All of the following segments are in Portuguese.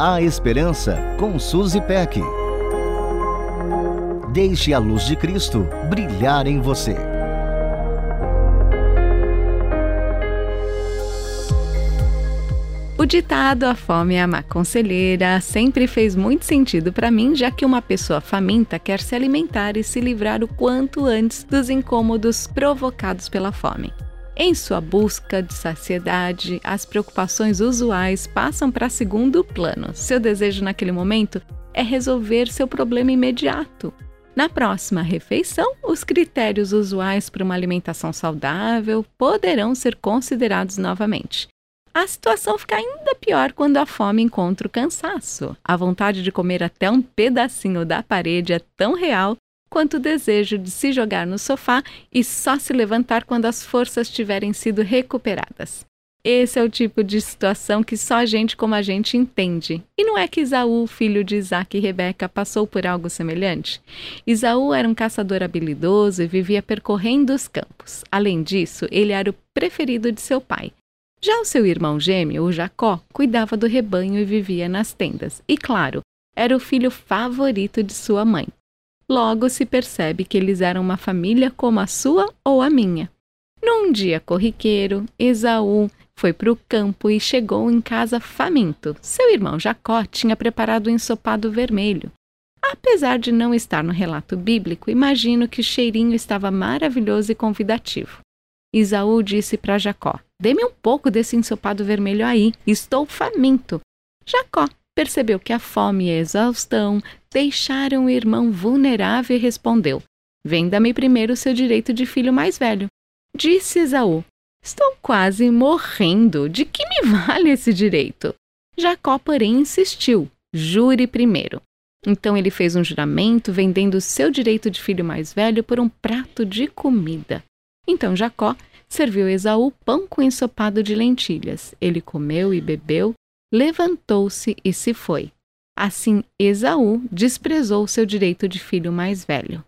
A Esperança com Suzy Peck. Deixe a luz de Cristo brilhar em você. O ditado A fome é a má conselheira sempre fez muito sentido para mim, já que uma pessoa faminta quer se alimentar e se livrar o quanto antes dos incômodos provocados pela fome. Em sua busca de saciedade, as preocupações usuais passam para segundo plano. Seu desejo naquele momento é resolver seu problema imediato. Na próxima refeição, os critérios usuais para uma alimentação saudável poderão ser considerados novamente. A situação fica ainda pior quando a fome encontra o cansaço. A vontade de comer até um pedacinho da parede é tão real quanto o desejo de se jogar no sofá e só se levantar quando as forças tiverem sido recuperadas. Esse é o tipo de situação que só gente como a gente entende. E não é que Isaú, filho de Isaac e Rebeca, passou por algo semelhante? Isaú era um caçador habilidoso e vivia percorrendo os campos. Além disso, ele era o preferido de seu pai. Já o seu irmão gêmeo, o Jacó, cuidava do rebanho e vivia nas tendas. E claro, era o filho favorito de sua mãe. Logo se percebe que eles eram uma família como a sua ou a minha. Num dia corriqueiro, Esaú foi para o campo e chegou em casa faminto. Seu irmão Jacó tinha preparado um ensopado vermelho. Apesar de não estar no relato bíblico, imagino que o cheirinho estava maravilhoso e convidativo. Isaú disse para Jacó: Dê-me um pouco desse ensopado vermelho aí, estou faminto. Jacó percebeu que a fome e a exaustão deixaram o irmão vulnerável e respondeu: Venda-me primeiro o seu direito de filho mais velho. Disse Esaú: Estou quase morrendo. De que me vale esse direito? Jacó, porém, insistiu: Jure primeiro. Então ele fez um juramento vendendo o seu direito de filho mais velho por um prato de comida. Então Jacó serviu Esaú pão com ensopado de lentilhas. Ele comeu e bebeu, levantou-se e se foi. Assim, Esaú desprezou seu direito de filho mais velho.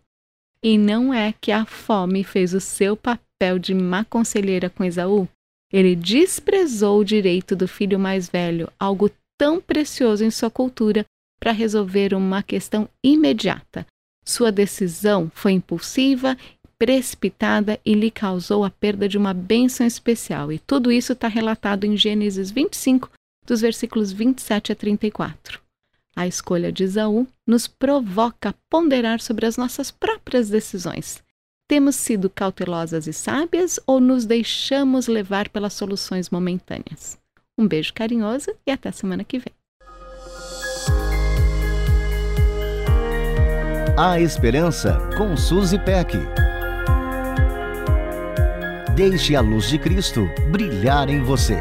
E não é que a fome fez o seu papel de má conselheira com Esaú? Ele desprezou o direito do filho mais velho, algo tão precioso em sua cultura, para resolver uma questão imediata. Sua decisão foi impulsiva precipitada e lhe causou a perda de uma bênção especial. E tudo isso está relatado em Gênesis 25, dos versículos 27 a 34. A escolha de Isaú nos provoca a ponderar sobre as nossas próprias decisões. Temos sido cautelosas e sábias ou nos deixamos levar pelas soluções momentâneas? Um beijo carinhoso e até semana que vem. A Esperança com Suzy Peck. Deixe a luz de Cristo brilhar em você.